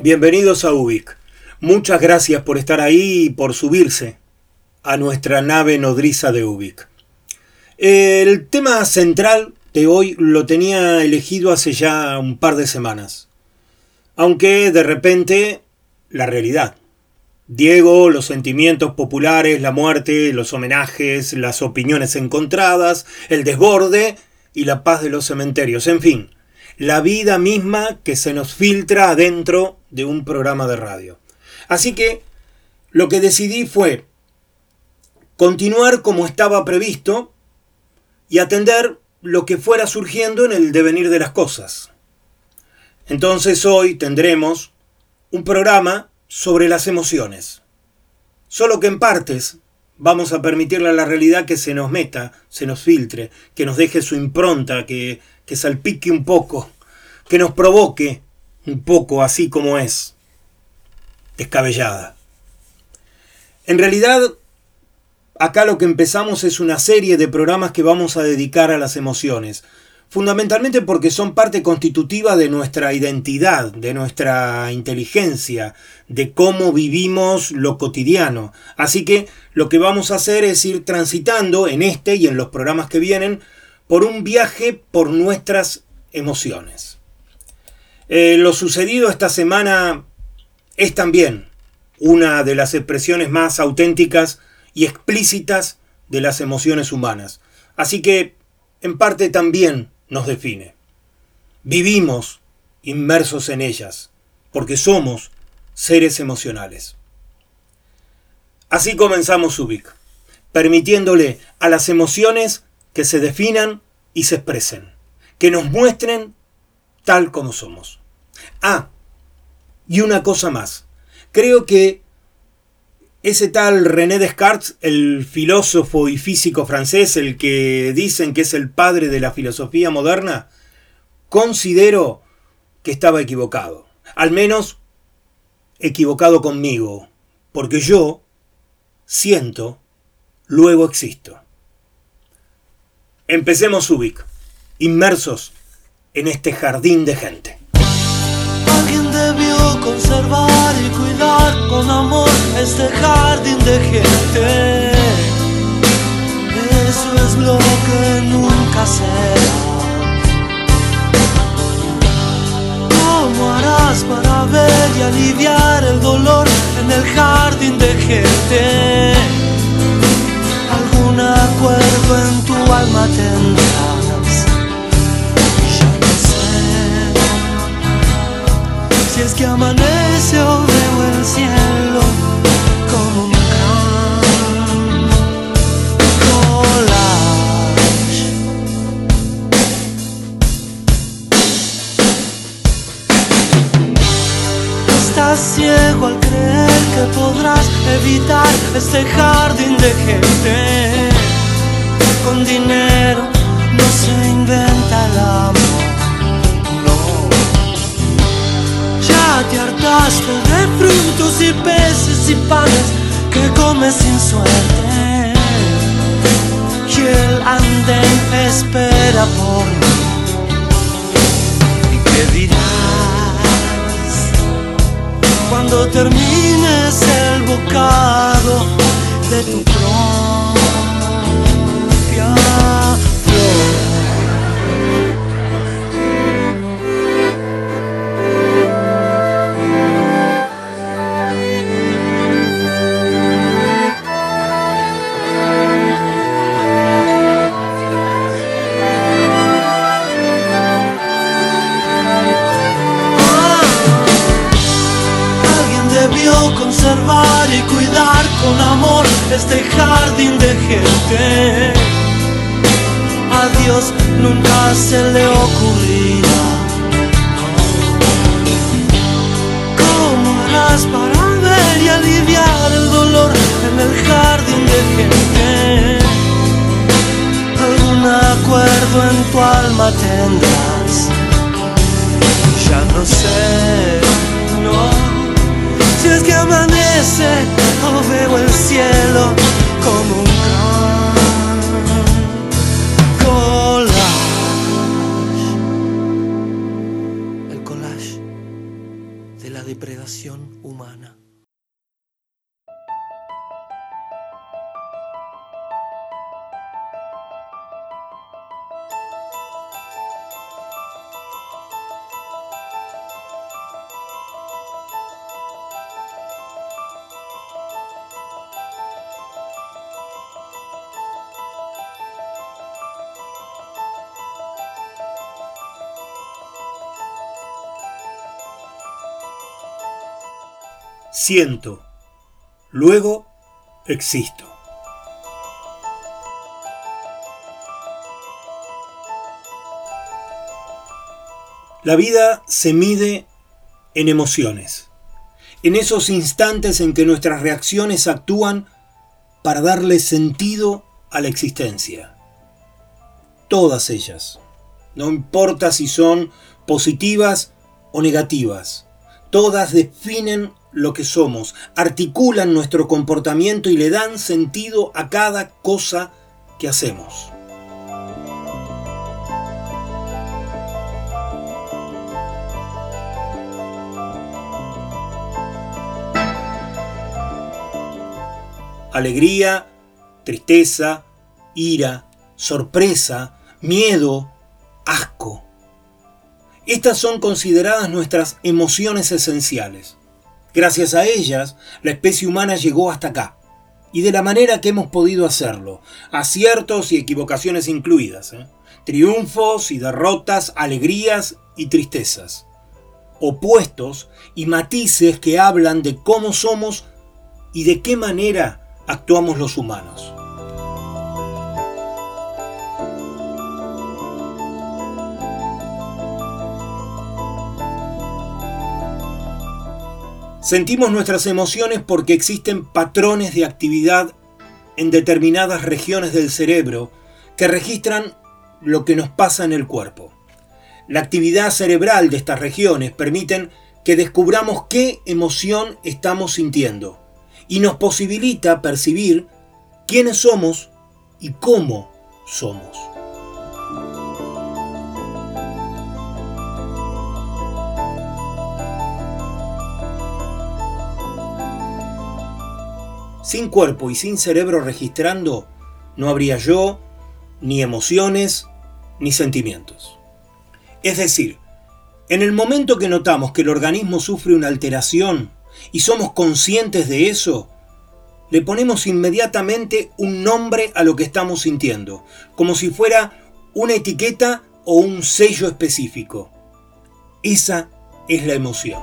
Bienvenidos a Ubik. Muchas gracias por estar ahí y por subirse a nuestra nave nodriza de Ubik. El tema central de hoy lo tenía elegido hace ya un par de semanas. Aunque de repente la realidad. Diego, los sentimientos populares, la muerte, los homenajes, las opiniones encontradas, el desborde y la paz de los cementerios, en fin, la vida misma que se nos filtra adentro de un programa de radio. Así que lo que decidí fue continuar como estaba previsto y atender lo que fuera surgiendo en el devenir de las cosas. Entonces hoy tendremos un programa sobre las emociones. Solo que en partes vamos a permitirle a la realidad que se nos meta, se nos filtre, que nos deje su impronta, que, que salpique un poco, que nos provoque un poco así como es, descabellada. En realidad, acá lo que empezamos es una serie de programas que vamos a dedicar a las emociones, fundamentalmente porque son parte constitutiva de nuestra identidad, de nuestra inteligencia, de cómo vivimos lo cotidiano. Así que lo que vamos a hacer es ir transitando en este y en los programas que vienen por un viaje por nuestras emociones. Eh, lo sucedido esta semana es también una de las expresiones más auténticas y explícitas de las emociones humanas. Así que, en parte también nos define. Vivimos inmersos en ellas, porque somos seres emocionales. Así comenzamos Ubik, permitiéndole a las emociones que se definan y se expresen, que nos muestren tal como somos. Ah, y una cosa más. Creo que ese tal René Descartes, el filósofo y físico francés, el que dicen que es el padre de la filosofía moderna, considero que estaba equivocado. Al menos equivocado conmigo, porque yo siento, luego existo. Empecemos Ubik, inmersos en este jardín de gente. Alguien debió conservar y cuidar con amor este jardín de gente. Eso es lo que nunca será. ¿Cómo harás para ver y aliviar el dolor en el jardín de gente? Algún acuerdo en tu alma tendrás. Humana. Siento, luego existo. La vida se mide en emociones, en esos instantes en que nuestras reacciones actúan para darle sentido a la existencia. Todas ellas, no importa si son positivas o negativas, todas definen lo que somos, articulan nuestro comportamiento y le dan sentido a cada cosa que hacemos. Alegría, tristeza, ira, sorpresa, miedo, asco. Estas son consideradas nuestras emociones esenciales. Gracias a ellas, la especie humana llegó hasta acá. Y de la manera que hemos podido hacerlo, aciertos y equivocaciones incluidas, ¿eh? triunfos y derrotas, alegrías y tristezas, opuestos y matices que hablan de cómo somos y de qué manera actuamos los humanos. Sentimos nuestras emociones porque existen patrones de actividad en determinadas regiones del cerebro que registran lo que nos pasa en el cuerpo. La actividad cerebral de estas regiones permiten que descubramos qué emoción estamos sintiendo y nos posibilita percibir quiénes somos y cómo somos. Sin cuerpo y sin cerebro registrando, no habría yo, ni emociones, ni sentimientos. Es decir, en el momento que notamos que el organismo sufre una alteración y somos conscientes de eso, le ponemos inmediatamente un nombre a lo que estamos sintiendo, como si fuera una etiqueta o un sello específico. Esa es la emoción.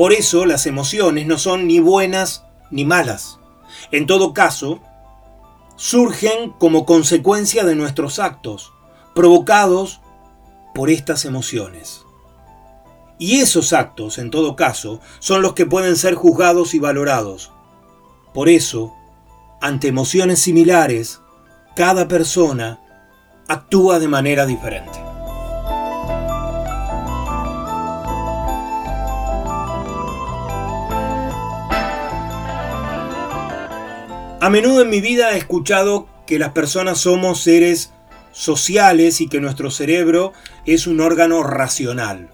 Por eso las emociones no son ni buenas ni malas. En todo caso, surgen como consecuencia de nuestros actos, provocados por estas emociones. Y esos actos, en todo caso, son los que pueden ser juzgados y valorados. Por eso, ante emociones similares, cada persona actúa de manera diferente. A menudo en mi vida he escuchado que las personas somos seres sociales y que nuestro cerebro es un órgano racional.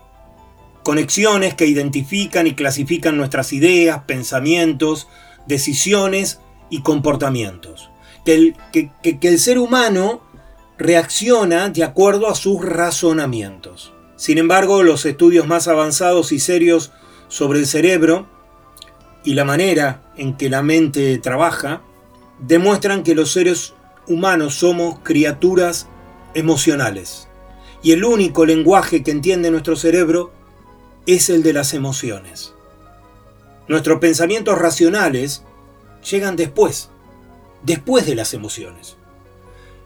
Conexiones que identifican y clasifican nuestras ideas, pensamientos, decisiones y comportamientos. Que el, que, el ser humano reacciona de acuerdo a sus razonamientos. Sin embargo, los estudios más avanzados y serios sobre el cerebro y la manera en que la mente trabaja demuestran que los seres humanos somos criaturas emocionales, y el único lenguaje que entiende nuestro cerebro es el de las emociones. Nuestros pensamientos racionales llegan después, después de las emociones.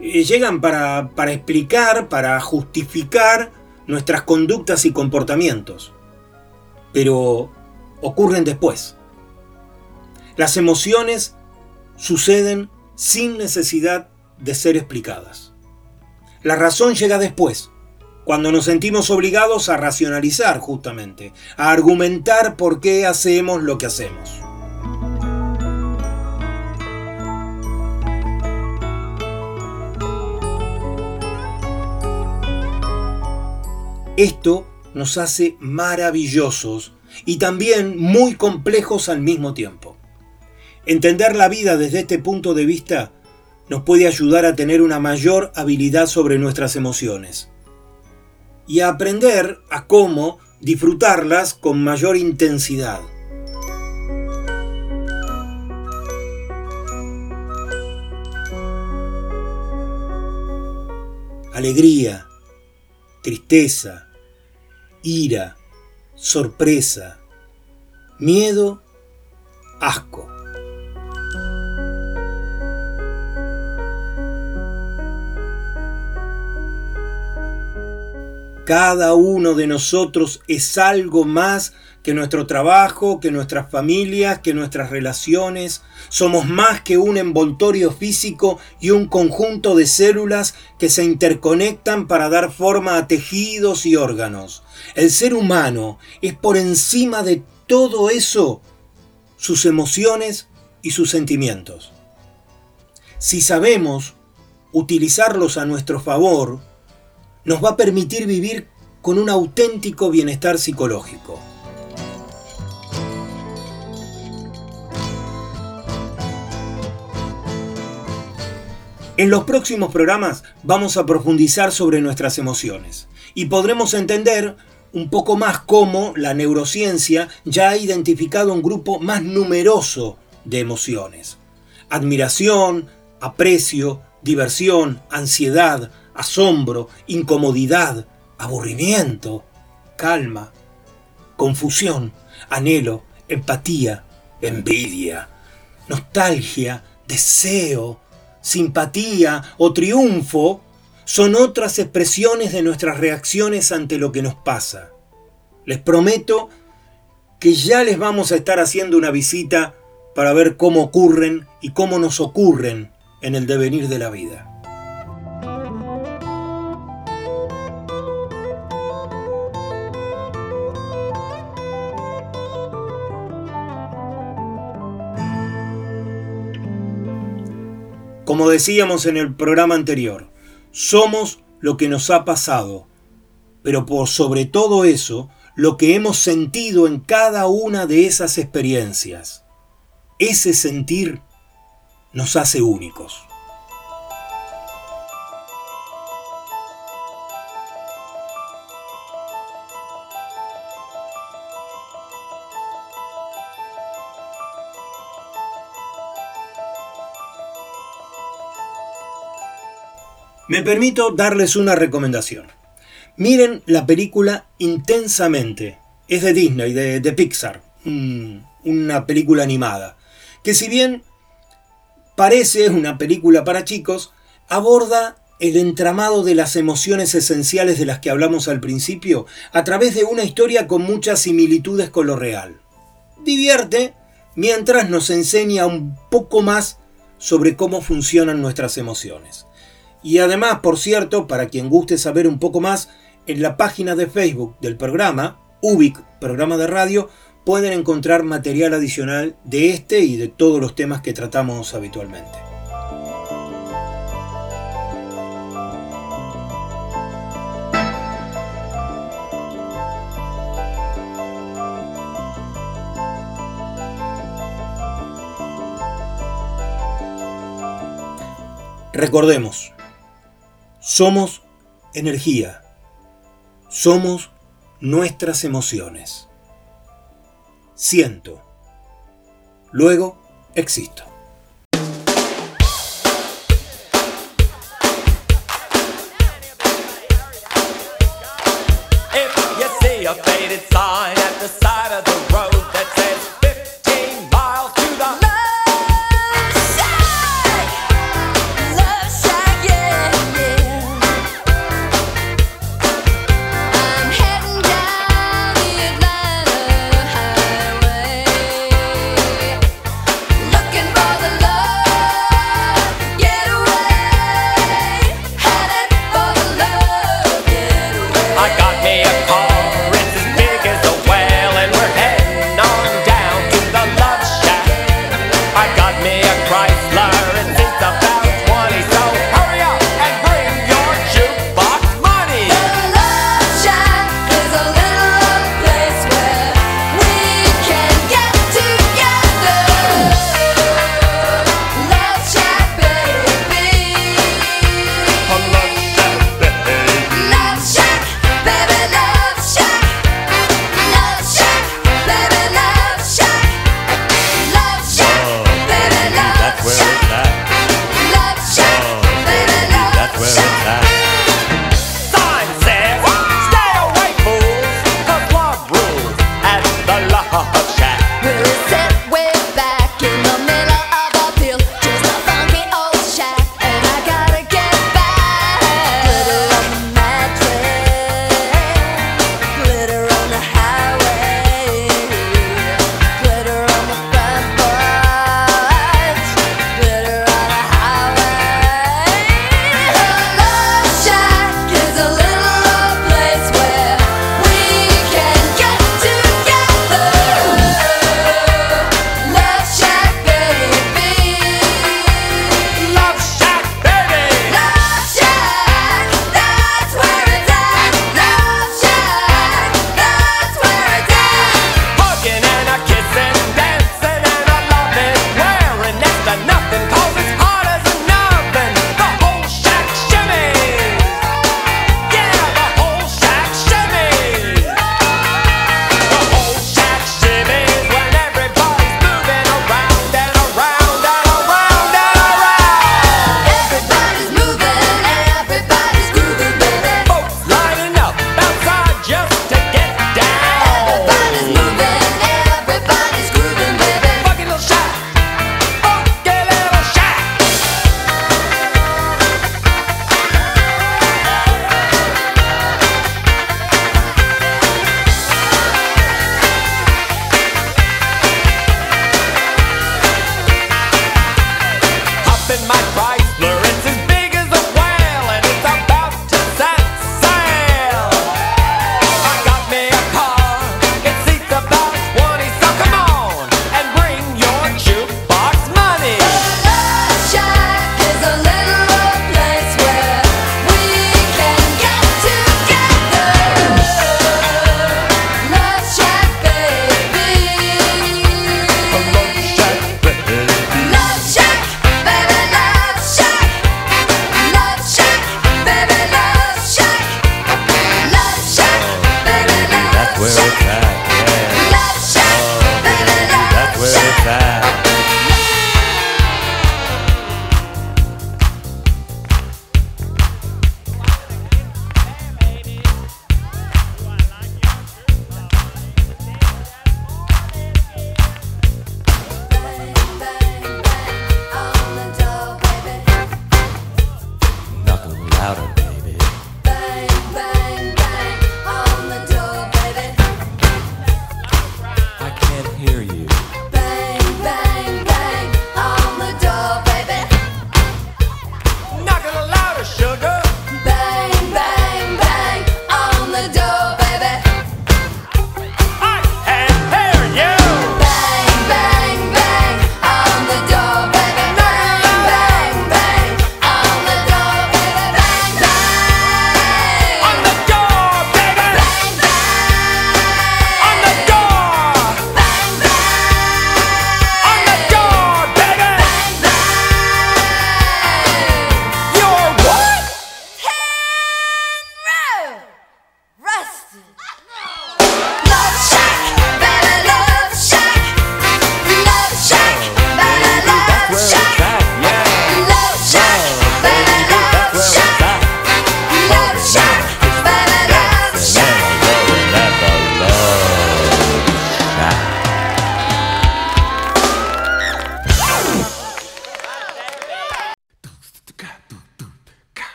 Eh, llegan para, para explicar, para justificar nuestras conductas y comportamientos, pero ocurren después. Las emociones suceden sin necesidad de ser explicadas. La razón llega después, cuando nos sentimos obligados a racionalizar justamente, a argumentar por qué hacemos lo que hacemos. Esto nos hace maravillosos y también muy complejos al mismo tiempo. Entender la vida desde este punto de vista nos puede ayudar a tener una mayor habilidad sobre nuestras emociones y a aprender a cómo disfrutarlas con mayor intensidad. Alegría, tristeza, ira, sorpresa, miedo, asco. Cada uno de nosotros es algo más que nuestro trabajo, que nuestras familias, que nuestras relaciones. Somos más que un envoltorio físico y un conjunto de células que se interconectan para dar forma a tejidos y órganos. El ser humano es por encima de todo eso sus emociones y sus sentimientos. Si sabemos utilizarlos a nuestro favor, nos va a permitir vivir con un auténtico bienestar psicológico. En los próximos programas vamos a profundizar sobre nuestras emociones y podremos entender un poco más cómo la neurociencia ya ha identificado un grupo más numeroso de emociones. Admiración, aprecio, diversión, ansiedad, asombro, incomodidad, aburrimiento, calma, confusión, anhelo, empatía, envidia, nostalgia, deseo, simpatía o triunfo son otras expresiones de nuestras reacciones ante lo que nos pasa. Les prometo que ya les vamos a estar haciendo una visita para ver cómo ocurren y cómo nos ocurren en el devenir de la vida. Como decíamos en el programa anterior, somos lo que nos ha pasado, pero por sobre todo eso, lo que hemos sentido en cada una de esas experiencias. Ese sentir nos hace únicos. Me permito darles una recomendación. Miren la película Intensamente. Es de Disney, de, Pixar. una película animada. Que si bien parece una película para chicos, aborda el entramado de las emociones esenciales de las que hablamos al principio a través de una historia con muchas similitudes con lo real. Divierte mientras nos enseña un poco más sobre cómo funcionan nuestras emociones. Y además, por cierto, para quien guste saber un poco más, en la página de Facebook del programa, UBIC, programa de radio, pueden encontrar material adicional de este y de todos los temas que tratamos habitualmente. Recordemos, somos energía. Somos nuestras emociones. Siento. Luego existo.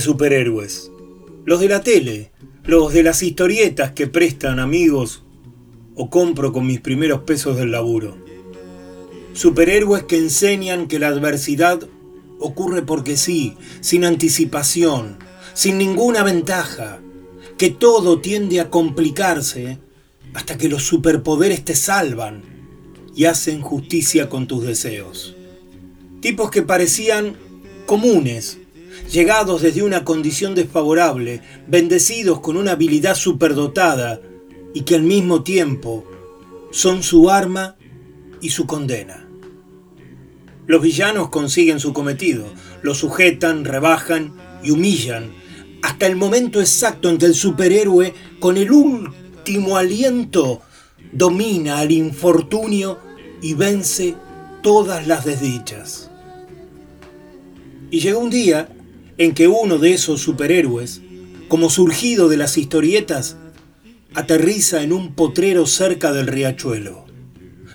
Superhéroes. Los de la tele, los de las historietas que prestan amigos o compro con mis primeros pesos del laburo. Superhéroes que enseñan que la adversidad ocurre porque sí, sin anticipación, sin ninguna ventaja, que todo tiende a complicarse hasta que los superpoderes te salvan y hacen justicia con tus deseos. Tipos que parecían comunes, llegados desde una condición desfavorable, bendecidos con una habilidad superdotada y que al mismo tiempo son su arma y su condena. Los villanos consiguen su cometido, lo sujetan, rebajan y humillan, hasta el momento exacto en que el superhéroe, con el último aliento, domina al infortunio y vence todas las desdichas. Y llegó un día en que uno de esos superhéroes, como surgido de las historietas, aterriza en un potrero cerca del riachuelo.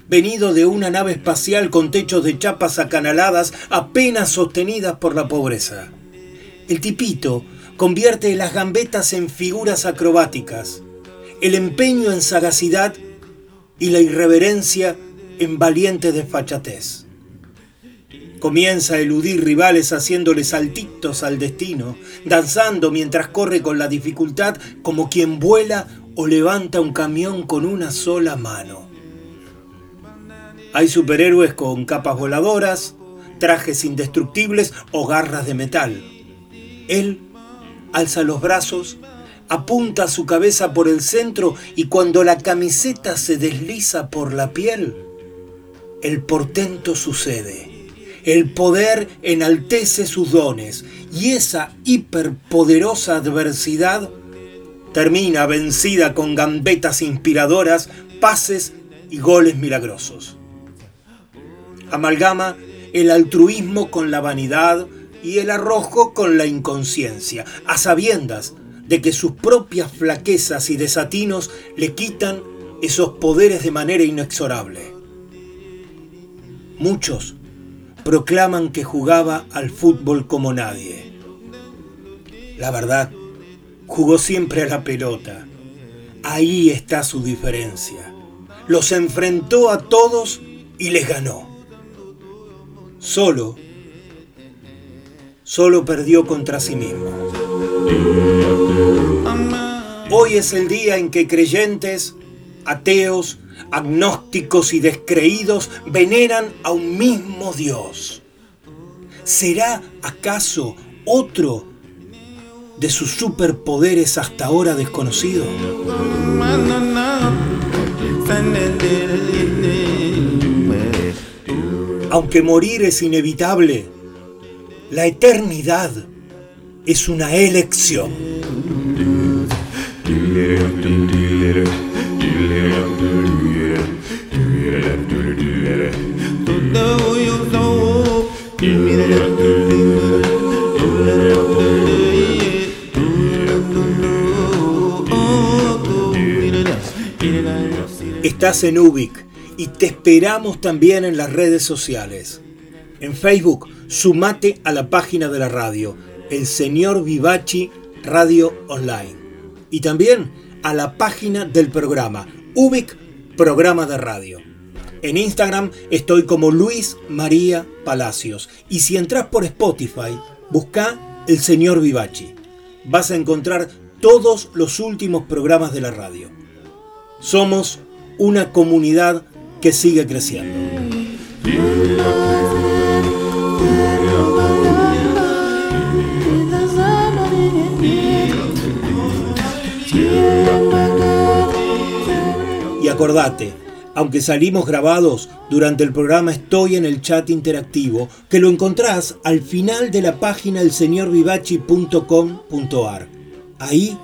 Venido de una nave espacial con techos de chapas acanaladas apenas sostenidas por la pobreza. El tipito convierte las gambetas en figuras acrobáticas, el empeño en sagacidad y la irreverencia en valiente desfachatez. Comienza a eludir rivales haciéndole saltitos al destino, danzando mientras corre con la dificultad como quien vuela o levanta un camión con una sola mano. Hay superhéroes con capas voladoras, trajes indestructibles o garras de metal. Él alza los brazos, apunta su cabeza por el centro y cuando la camiseta se desliza por la piel, el portento sucede. El poder enaltece sus dones y esa hiperpoderosa adversidad termina vencida con gambetas inspiradoras, pases y goles milagrosos. Amalgama el altruismo con la vanidad y el arrojo con la inconsciencia, a sabiendas de que sus propias flaquezas y desatinos le quitan esos poderes de manera inexorable. Muchos proclaman que jugaba al fútbol como nadie. La verdad, jugó siempre a la pelota. Ahí está su diferencia. Los enfrentó a todos y les ganó. Solo, solo perdió contra sí mismo. Hoy es el día en que creyentes, ateos, agnósticos y descreídos veneran a un mismo Dios. ¿Será acaso otro de sus superpoderes hasta ahora desconocido? Aunque morir es inevitable, la eternidad es una elección. En Ubik y te esperamos también en las redes sociales. En Facebook, sumate a la página de la radio, El Señor Vivachi Radio Online. Y también a la página del programa, Ubik Programa de Radio. En Instagram estoy como Luis María Palacios. Y si entras por Spotify, busca El Señor Vivachi. Vas a encontrar todos los últimos programas de la radio. Somos una comunidad que sigue creciendo. Y acordate, aunque salimos grabados, durante el programa estoy en el chat interactivo que lo encontrás al final de la página elseñorvivachi.com.ar. Ahí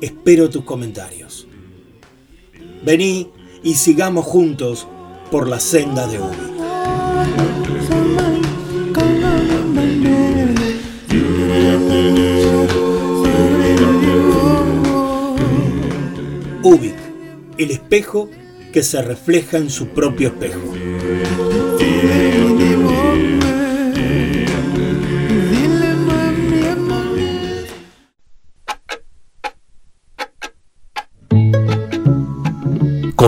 espero tus comentarios. Vení y sigamos juntos por la senda de Ubi. Ubik, el espejo que se refleja en su propio espejo.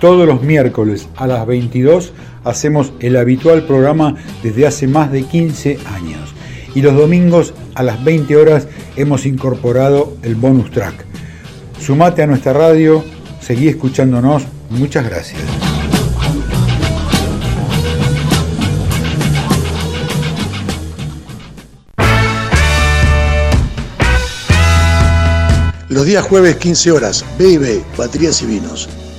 Todos los miércoles a las 22 hacemos el habitual programa desde hace más de 15 años. Y los domingos a las 20 horas hemos incorporado el bonus track. Sumate a nuestra radio, seguí escuchándonos, muchas gracias. Los días jueves 15 horas, B&B, Baterías y Vinos.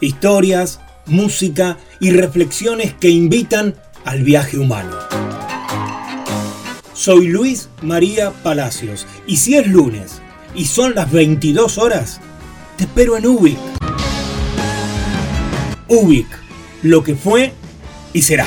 Historias, música y reflexiones que invitan al viaje humano. Soy Luis María Palacios y si es lunes y son las 22 horas, te espero en Ubic. Ubic, lo que fue y será.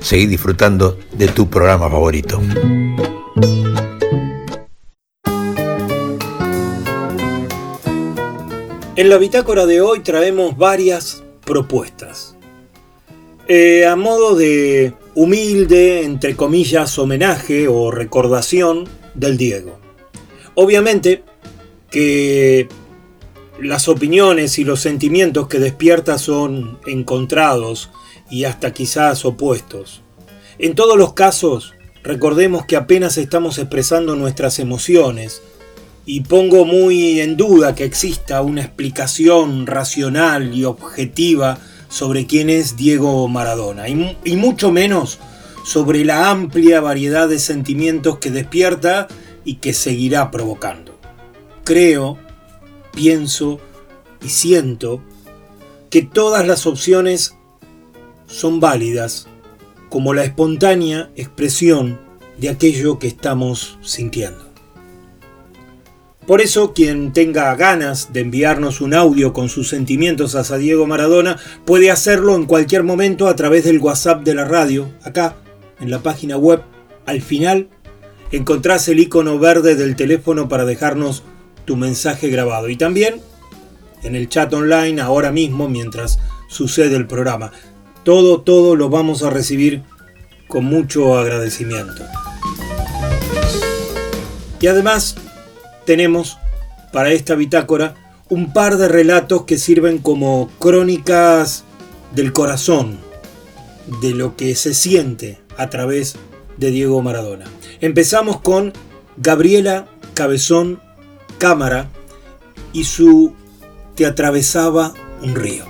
seguí disfrutando de tu programa favorito. En la bitácora de hoy traemos varias propuestas. Eh, a modo de humilde, entre comillas, homenaje o recordación del Diego. Obviamente que las opiniones y los sentimientos que despierta son encontrados y hasta quizás opuestos. En todos los casos, recordemos que apenas estamos expresando nuestras emociones y pongo muy en duda que exista una explicación racional y objetiva sobre quién es Diego Maradona y, y mucho menos sobre la amplia variedad de sentimientos que despierta y que seguirá provocando. Creo, pienso y siento que todas las opciones son válidas como la espontánea expresión de aquello que estamos sintiendo. Por eso, quien tenga ganas de enviarnos un audio con sus sentimientos hacia Diego Maradona puede hacerlo en cualquier momento a través del WhatsApp de la radio, acá, en la página web. Al final, encontrás el icono verde del teléfono para dejarnos tu mensaje grabado. Y también en el chat online ahora mismo mientras sucede el programa. Todo, todo lo vamos a recibir con mucho agradecimiento. Y además tenemos para esta bitácora un par de relatos que sirven como crónicas del corazón, de lo que se siente a través de Diego Maradona. Empezamos con Gabriela Cabezón Cámara y su Te atravesaba un río.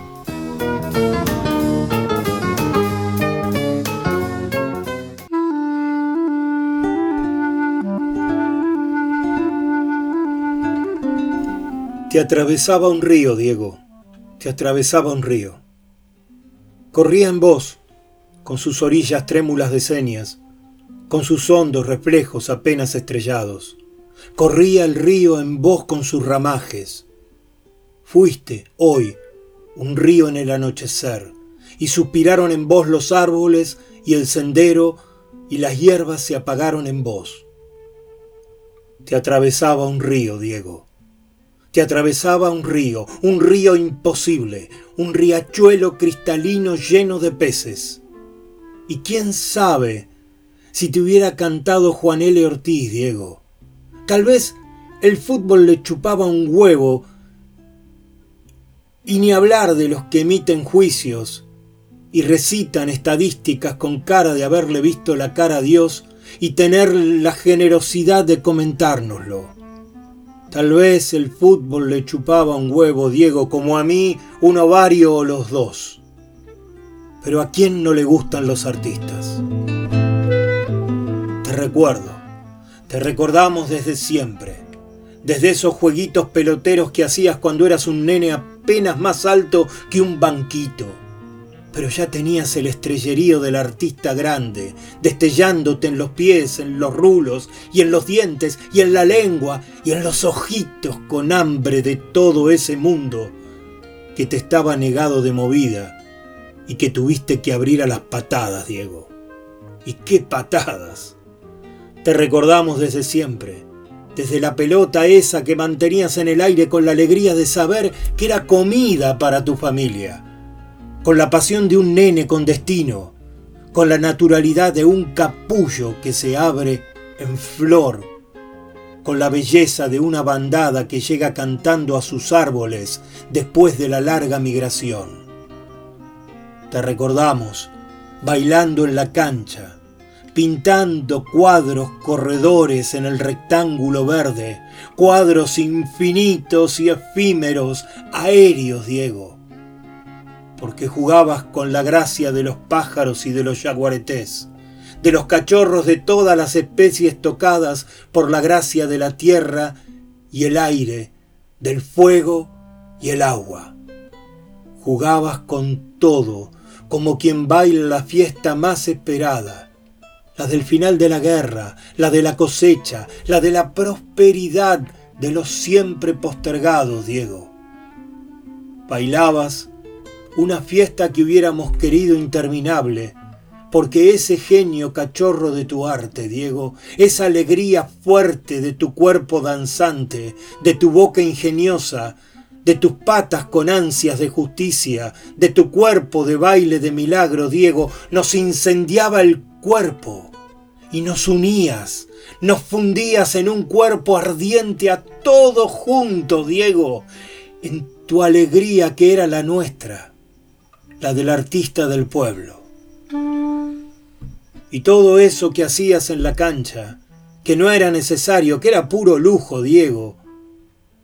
Te atravesaba un río, Diego, te atravesaba un río. Corría en vos, con sus orillas trémulas de señas, con sus hondos reflejos apenas estrellados. Corría el río en vos con sus ramajes. Fuiste, hoy, un río en el anochecer, y suspiraron en vos los árboles y el sendero, y las hierbas se apagaron en vos. Te atravesaba un río, Diego te atravesaba un río, un río imposible, un riachuelo cristalino lleno de peces. Y quién sabe si te hubiera cantado Juan L. Ortiz, Diego. Tal vez el fútbol le chupaba un huevo y ni hablar de los que emiten juicios y recitan estadísticas con cara de haberle visto la cara a Dios y tener la generosidad de comentárnoslo. Tal vez el fútbol le chupaba un huevo, Diego, como a mí un ovario o los dos. Pero ¿a quién no le gustan los artistas? Te recuerdo, te recordamos desde siempre, desde esos jueguitos peloteros que hacías cuando eras un nene apenas más alto que un banquito pero ya tenías el estrellerío del artista grande, destellándote en los pies, en los rulos, y en los dientes, y en la lengua, y en los ojitos con hambre de todo ese mundo que te estaba negado de movida y que tuviste que abrir a las patadas, Diego. ¿Y qué patadas? Te recordamos desde siempre, desde la pelota esa que mantenías en el aire con la alegría de saber que era comida para tu familia con la pasión de un nene con destino, con la naturalidad de un capullo que se abre en flor, con la belleza de una bandada que llega cantando a sus árboles después de la larga migración. Te recordamos bailando en la cancha, pintando cuadros corredores en el rectángulo verde, cuadros infinitos y efímeros, aéreos, Diego porque jugabas con la gracia de los pájaros y de los yaguaretés, de los cachorros de todas las especies tocadas por la gracia de la tierra y el aire, del fuego y el agua. Jugabas con todo, como quien baila la fiesta más esperada, la del final de la guerra, la de la cosecha, la de la prosperidad de los siempre postergados, Diego. Bailabas una fiesta que hubiéramos querido interminable, porque ese genio cachorro de tu arte, Diego, esa alegría fuerte de tu cuerpo danzante, de tu boca ingeniosa, de tus patas con ansias de justicia, de tu cuerpo de baile de milagro, Diego, nos incendiaba el cuerpo y nos unías, nos fundías en un cuerpo ardiente a todos juntos, Diego, en tu alegría que era la nuestra la del artista del pueblo. Y todo eso que hacías en la cancha, que no era necesario, que era puro lujo, Diego,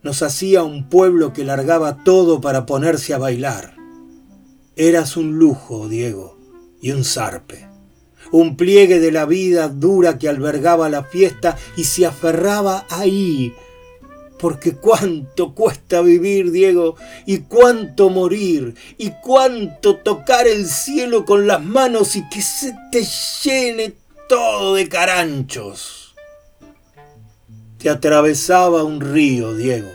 nos hacía un pueblo que largaba todo para ponerse a bailar. Eras un lujo, Diego, y un zarpe. Un pliegue de la vida dura que albergaba la fiesta y se aferraba ahí, porque cuánto cuesta vivir, Diego, y cuánto morir, y cuánto tocar el cielo con las manos y que se te llene todo de caranchos. Te atravesaba un río, Diego,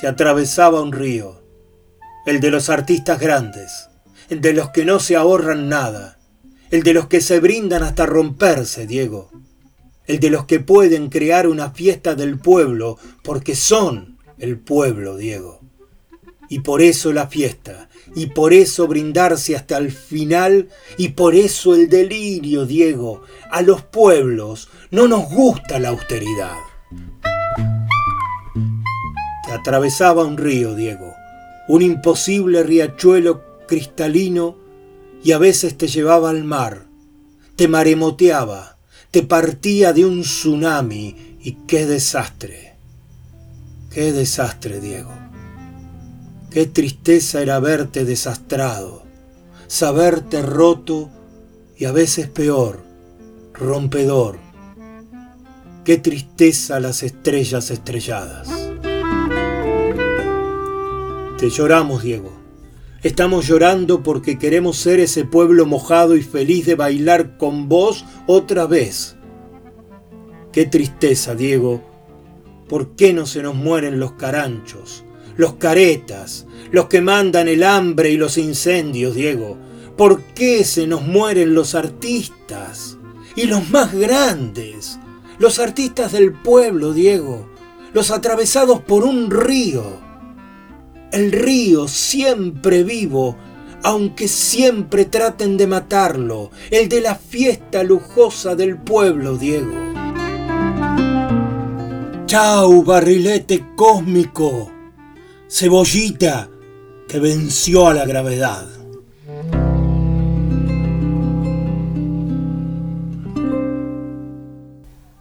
te atravesaba un río, el de los artistas grandes, el de los que no se ahorran nada, el de los que se brindan hasta romperse, Diego, el de los que pueden crear una fiesta del pueblo, porque son el pueblo, Diego. Y por eso la fiesta, y por eso brindarse hasta el final, y por eso el delirio, Diego. A los pueblos no nos gusta la austeridad. Te atravesaba un río, Diego, un imposible riachuelo cristalino, y a veces te llevaba al mar, te maremoteaba, te partía de un tsunami, y qué desastre, qué desastre, Diego. Qué tristeza era verte desastrado, saberte roto y a veces peor, rompedor. Qué tristeza las estrellas estrelladas. Te lloramos, Diego. Estamos llorando porque queremos ser ese pueblo mojado y feliz de bailar con vos otra vez. Qué tristeza, Diego. ¿Por qué no se nos mueren los caranchos? los caretas, los que mandan el hambre y los incendios, Diego. ¿Por qué se nos mueren los artistas? Y los más grandes, los artistas del pueblo, Diego, los atravesados por un río. El río siempre vivo, aunque siempre traten de matarlo, el de la fiesta lujosa del pueblo, Diego. Chau, barrilete cósmico cebollita que venció a la gravedad.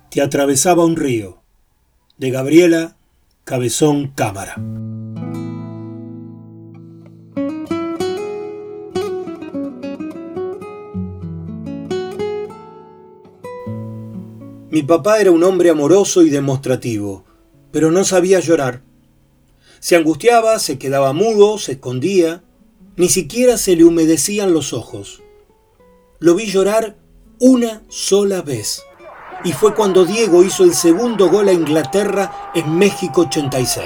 Te atravesaba un río, de Gabriela Cabezón Cámara. Mi papá era un hombre amoroso y demostrativo, pero no sabía llorar. Se angustiaba, se quedaba mudo, se escondía, ni siquiera se le humedecían los ojos. Lo vi llorar una sola vez, y fue cuando Diego hizo el segundo gol a Inglaterra en México 86.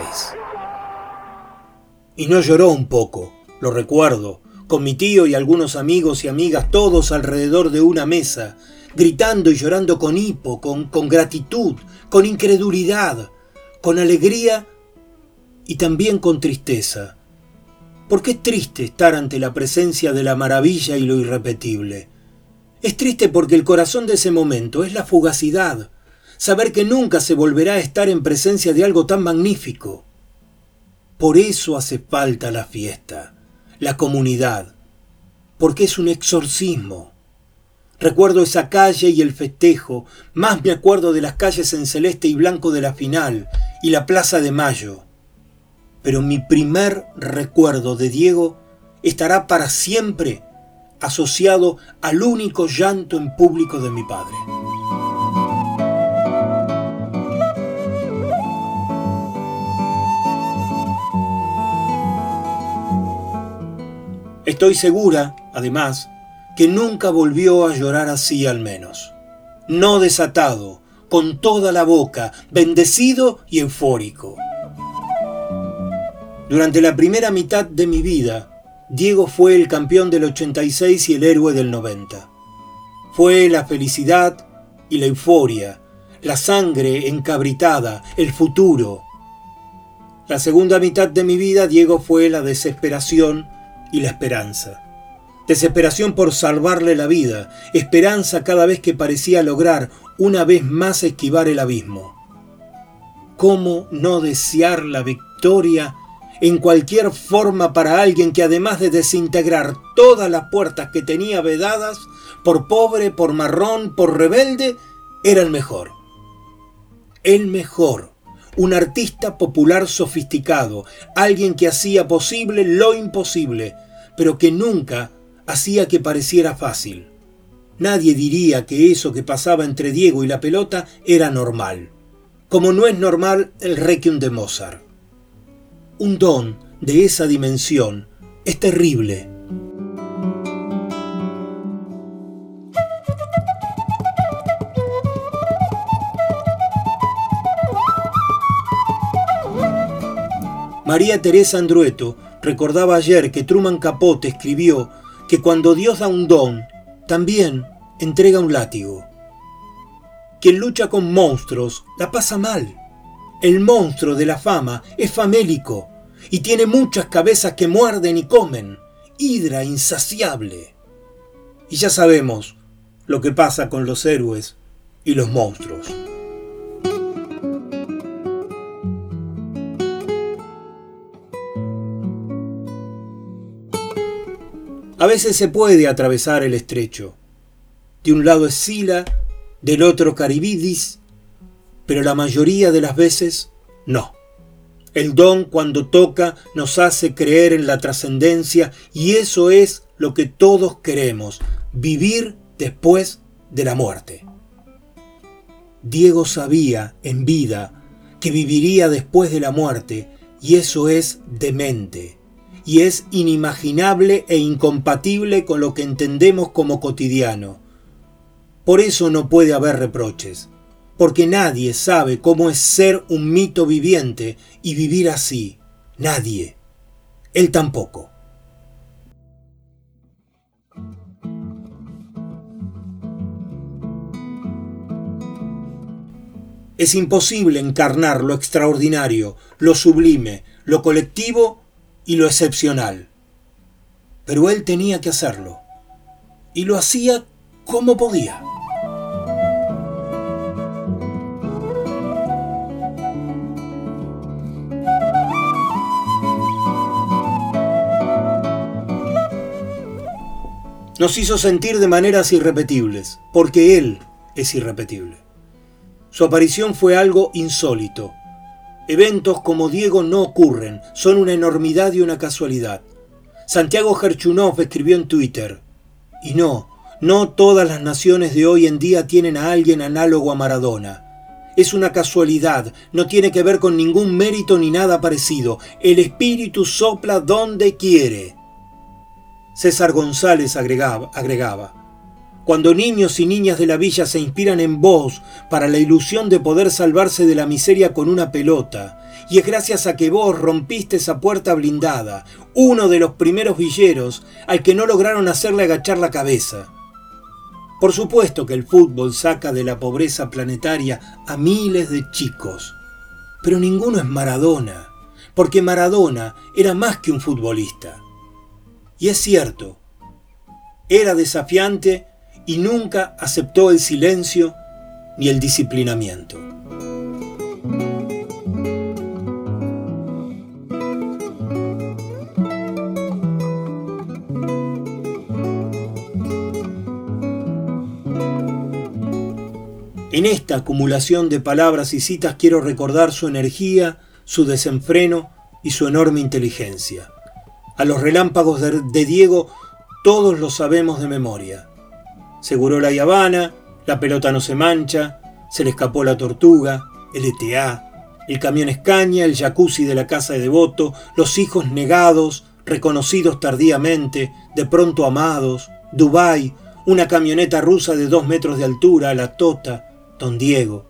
Y no lloró un poco, lo recuerdo, con mi tío y algunos amigos y amigas todos alrededor de una mesa, gritando y llorando con hipo, con, con gratitud, con incredulidad, con alegría y también con tristeza. Porque es triste estar ante la presencia de la maravilla y lo irrepetible. Es triste porque el corazón de ese momento es la fugacidad, saber que nunca se volverá a estar en presencia de algo tan magnífico. Por eso hace falta la fiesta, la comunidad, porque es un exorcismo. Recuerdo esa calle y el festejo, más me acuerdo de las calles en celeste y blanco de la final y la Plaza de Mayo pero mi primer recuerdo de Diego estará para siempre asociado al único llanto en público de mi padre. Estoy segura, además, que nunca volvió a llorar así al menos. No desatado, con toda la boca, bendecido y eufórico. Durante la primera mitad de mi vida, Diego fue el campeón del 86 y el héroe del 90. Fue la felicidad y la euforia, la sangre encabritada, el futuro. La segunda mitad de mi vida, Diego fue la desesperación y la esperanza. Desesperación por salvarle la vida, esperanza cada vez que parecía lograr una vez más esquivar el abismo. ¿Cómo no desear la victoria en cualquier forma para alguien que además de desintegrar todas las puertas que tenía vedadas, por pobre, por marrón, por rebelde, era el mejor. El mejor. Un artista popular sofisticado, alguien que hacía posible lo imposible, pero que nunca hacía que pareciera fácil. Nadie diría que eso que pasaba entre Diego y la pelota era normal, como no es normal el requiem de Mozart un don de esa dimensión es terrible. María Teresa Andrueto recordaba ayer que Truman Capote escribió que cuando Dios da un don, también entrega un látigo. quien lucha con monstruos la pasa mal. El monstruo de la fama es famélico y tiene muchas cabezas que muerden y comen. Hidra insaciable. Y ya sabemos lo que pasa con los héroes y los monstruos. A veces se puede atravesar el estrecho. De un lado es Sila, del otro Caribidis, pero la mayoría de las veces no. El don cuando toca nos hace creer en la trascendencia y eso es lo que todos queremos, vivir después de la muerte. Diego sabía en vida que viviría después de la muerte y eso es demente y es inimaginable e incompatible con lo que entendemos como cotidiano. Por eso no puede haber reproches, porque nadie sabe cómo es ser un mito viviente y vivir así. Nadie. Él tampoco. Es imposible encarnar lo extraordinario, lo sublime, lo colectivo y lo excepcional. Pero él tenía que hacerlo. Y lo hacía como podía. Nos hizo sentir de maneras irrepetibles, porque Él es irrepetible. Su aparición fue algo insólito, Eventos como Diego no ocurren, son una enormidad y una casualidad. Santiago Gerchunov escribió en Twitter, y no, no todas las naciones de hoy en día tienen a alguien análogo a Maradona. Es una casualidad, no tiene que ver con ningún mérito ni nada parecido. El espíritu sopla donde quiere. César González agregaba, agregaba cuando niños y niñas de la villa se inspiran en vos para la ilusión de poder salvarse de la miseria con una pelota, y es gracias a que vos rompiste esa puerta blindada, uno de los primeros villeros al que no lograron hacerle agachar la cabeza. Por supuesto que el fútbol saca de la pobreza planetaria a miles de chicos, pero ninguno es Maradona, porque Maradona era más que un futbolista. Y es cierto, era desafiante y nunca aceptó el silencio ni el disciplinamiento. En esta acumulación de palabras y citas quiero recordar su energía, su desenfreno y su enorme inteligencia. A los relámpagos de, Diego todos lo sabemos de memoria. Seguró la Habana, la pelota no se mancha, se le escapó la tortuga, el ETA, el camión Escaña, el jacuzzi de la casa de devoto, los hijos negados, reconocidos tardíamente, de pronto amados, Dubái, una camioneta rusa de dos metros de altura, la Tota, Don Diego.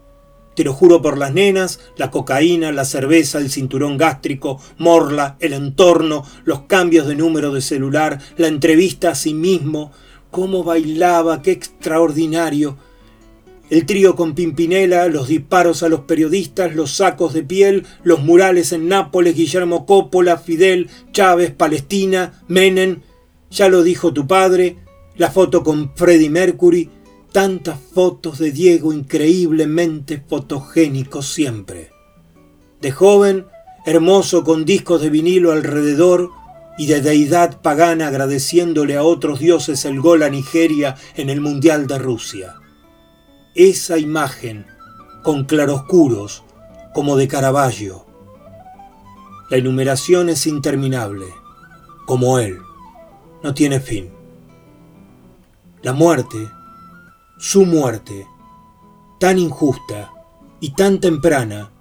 Te lo juro por las nenas, la cocaína, la cerveza, el cinturón gástrico, Morla, el entorno, los cambios de número de celular, la entrevista a sí mismo, cómo bailaba, qué extraordinario. El trío con Pimpinela, los disparos a los periodistas, los sacos de piel, los murales en Nápoles, Guillermo Coppola, Fidel, Chávez, Palestina, Menem, ya lo dijo tu padre, la foto con Freddie Mercury, tantas fotos de Diego increíblemente fotogénicos siempre. De joven, hermoso con discos de vinilo alrededor, y de deidad pagana agradeciéndole a otros dioses el gol a Nigeria en el Mundial de Rusia. Esa imagen, con claroscuros, como de Caravaggio. La enumeración es interminable, como él, no tiene fin. La muerte, su muerte, tan injusta y tan temprana,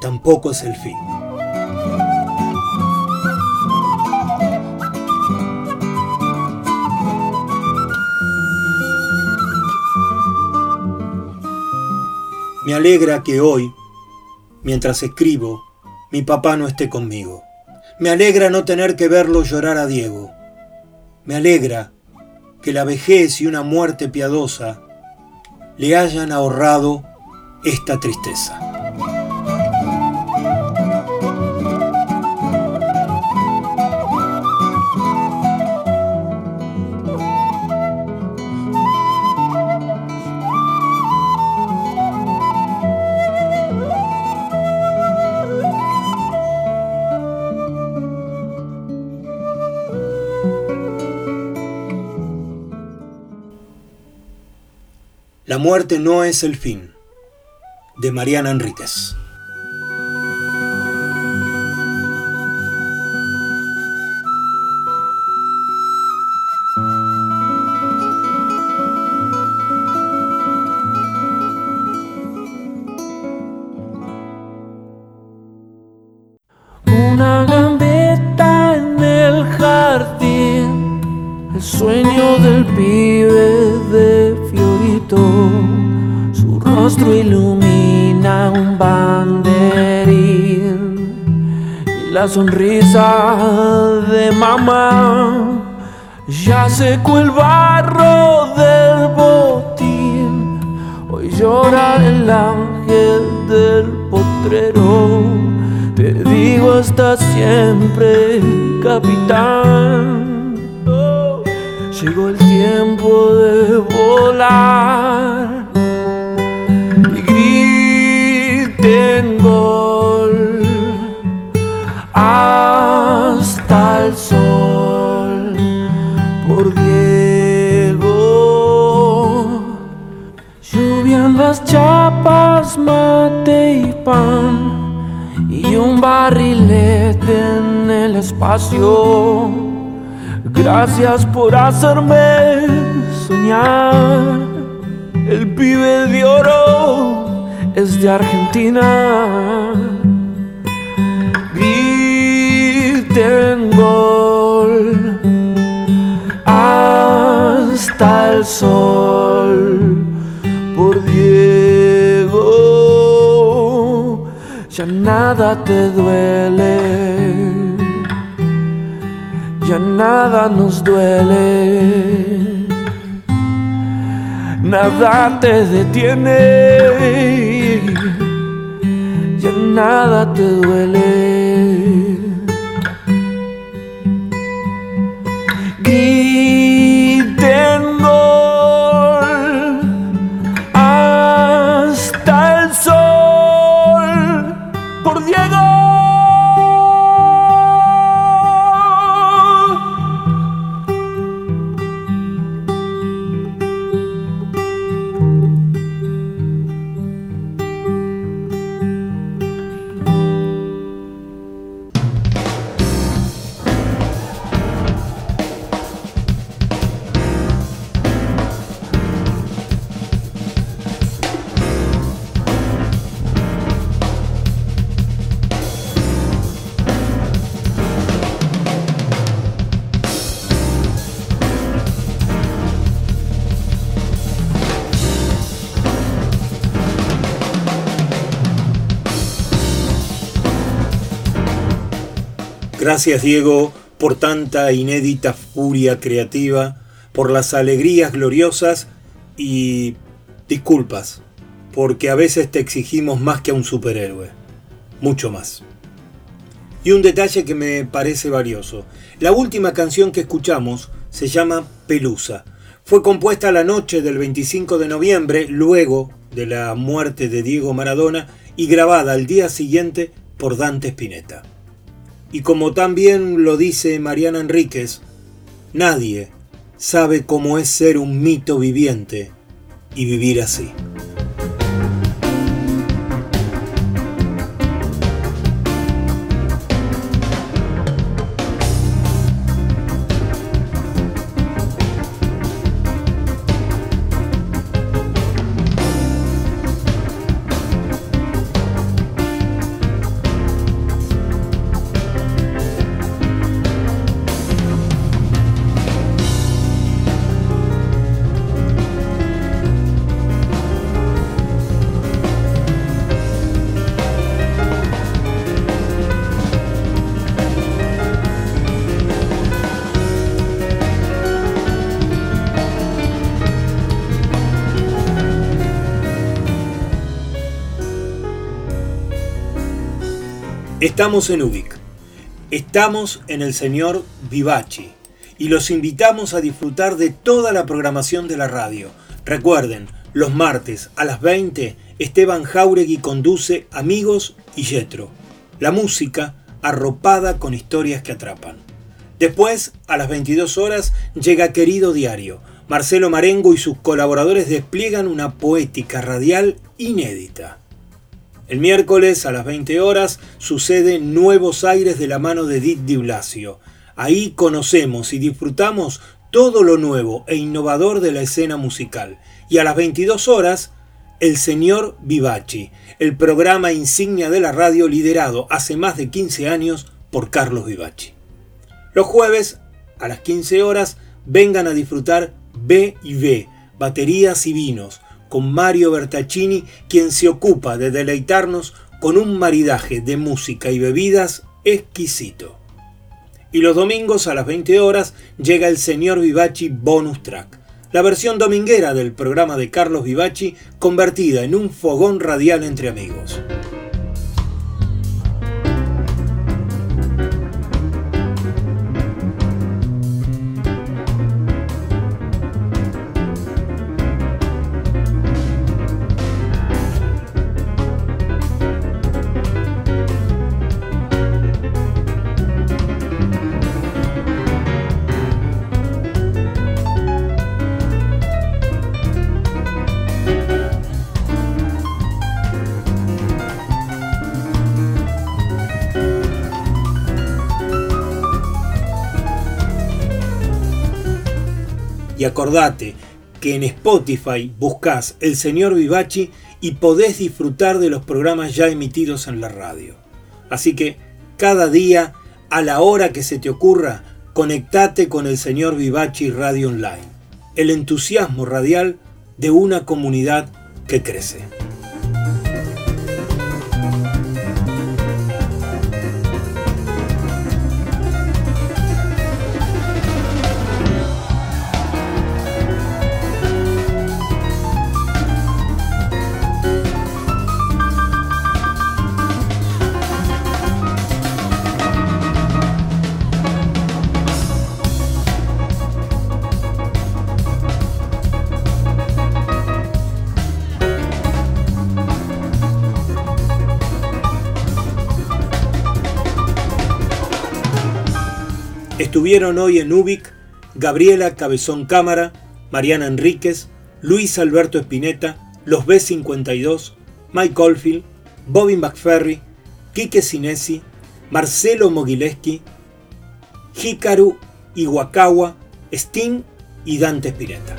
tampoco es el fin. Me alegra que hoy, mientras escribo, mi papá no esté conmigo. Me alegra no tener que verlo llorar a Diego. Me alegra que la vejez y una muerte piadosa le hayan ahorrado esta tristeza. La muerte no es el fin, de Mariana Enríquez. La sonrisa de mamá ya secó el barro del botín. Hoy llora el ángel del potrero. Te digo hasta siempre, capitán. Oh, llegó el tiempo de volar por Diego. Lluvia las chapas, mate y pan y un barrilete en el espacio. Gracias por hacerme soñar. El pibe de oro es de Argentina. Griten gol hasta el sol por Diego. Ya nada te duele, ya nada nos duele, nada te detiene, ya nada te duele. Gracias Diego por tanta inédita furia creativa, por las alegrías gloriosas y disculpas, porque a veces te exigimos más que a un superhéroe, mucho más. Y un detalle que me parece valioso. La última canción que escuchamos se llama Pelusa. Fue compuesta la noche del 25 de noviembre, luego de la muerte de Diego Maradona, y grabada al día siguiente por Dante Spinetta. Y como también lo dice Mariana Enríquez, nadie sabe cómo es ser un mito viviente y vivir así. Estamos en Ubik. Estamos en el señor Vivaci y los invitamos a disfrutar de toda la programación de la radio. Recuerden, los martes a las 20, Esteban Jauregui conduce Amigos y Yetro. La música arropada con historias que atrapan. Después, a las 22 horas, llega Querido Diario. Marcelo Marengo y sus colaboradores despliegan una poética radial inédita. El miércoles a las 20 horas sucede Nuevos Aires de la mano de Edith Di Blasio. Ahí conocemos y disfrutamos todo lo nuevo e innovador de la escena musical. Y a las 22 horas, El Señor Vivaci, el programa insignia de la radio liderado hace más de 15 años por Carlos Vivaci. Los jueves, a las 15 horas, vengan a disfrutar B y B, baterías y vinos, con Mario Bertaccini, quien se ocupa de deleitarnos con un maridaje de música y bebidas exquisito. Y los domingos a las 20 horas llega el señor Vivaci Bonus Track, la versión dominguera del programa de Carlos Vivaci convertida en un fogón radial entre amigos. Y acordate que en Spotify buscas El Señor Vivachi y podés disfrutar de los programas ya emitidos en la radio. Así que cada día, a la hora que se te ocurra, conectate con el Señor Vivachi Radio Online. El entusiasmo radial de una comunidad que crece. Estuvieron hoy en Ubik Gabriela Cabezón Cámara, Mariana Enríquez, Luis Alberto Espineta, los B52, Mike Oldfield, Bobby McFerry, Quique Sinesi, Marcelo Mogileski, Hikaru Iwakawa, Sting y Dante Spinetta.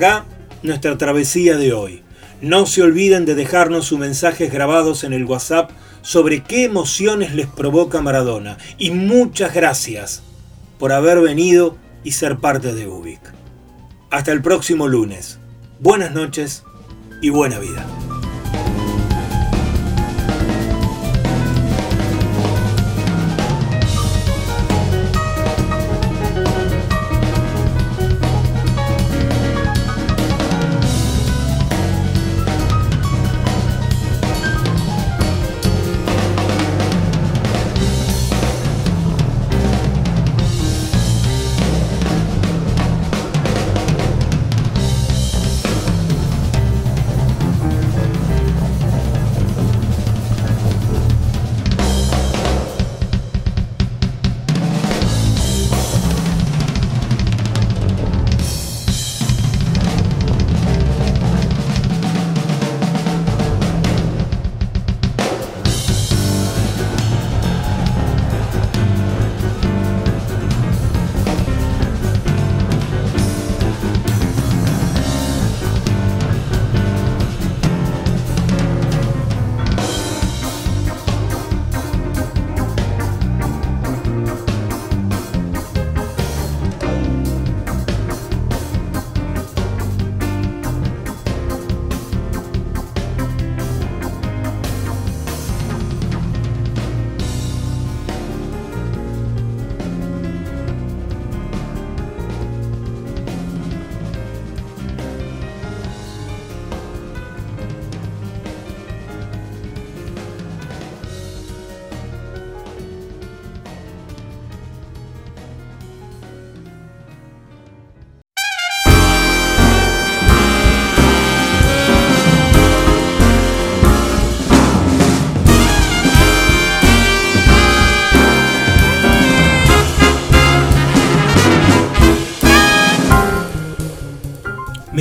Acá nuestra travesía de hoy. No se olviden de dejarnos sus mensajes grabados en el WhatsApp sobre qué emociones les provoca Maradona. Y muchas gracias por haber venido y ser parte de Ubik. Hasta el próximo lunes. Buenas noches y buena vida.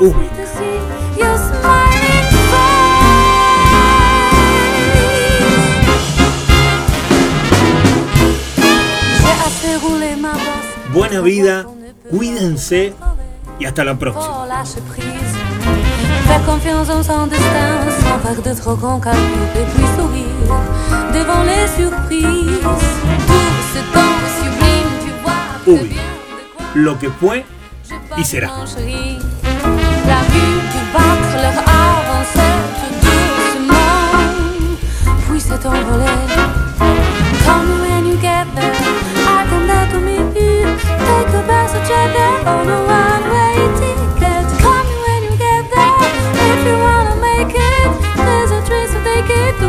Ubik. Buena vida, cuídense y hasta la próxima. Faire confiance en son destin sans faire de trop grands calculs et puis sourire devant les surprises. Tout ce temps sublime, tu vois. Uy, lo que fue y será. Battre. Call when you get there, I come to meet you. Take the passenger on a one-way ticket. Call me when you get there, if you wanna make it. There's a train, to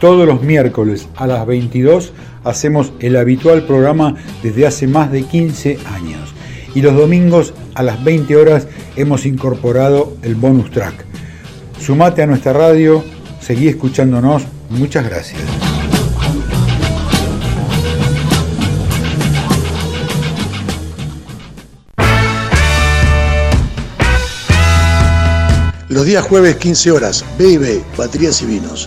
Todos los miércoles a las 22 hacemos el habitual programa desde hace más de 15 años. Y los domingos a las 20 horas hemos incorporado el bonus track. Sumate a nuestra radio, seguí escuchándonos. Muchas gracias. Los días jueves 15 horas, B&B, Baterías y Vinos.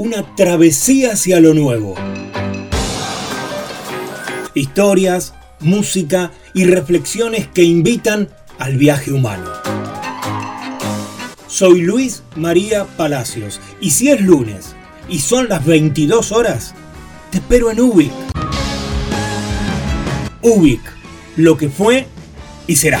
una travesía hacia lo nuevo. Historias, música y reflexiones que invitan al viaje humano. Soy Luis María Palacios y si es lunes y son las 22 horas, te espero en Ubik. Ubik, lo que fue y será.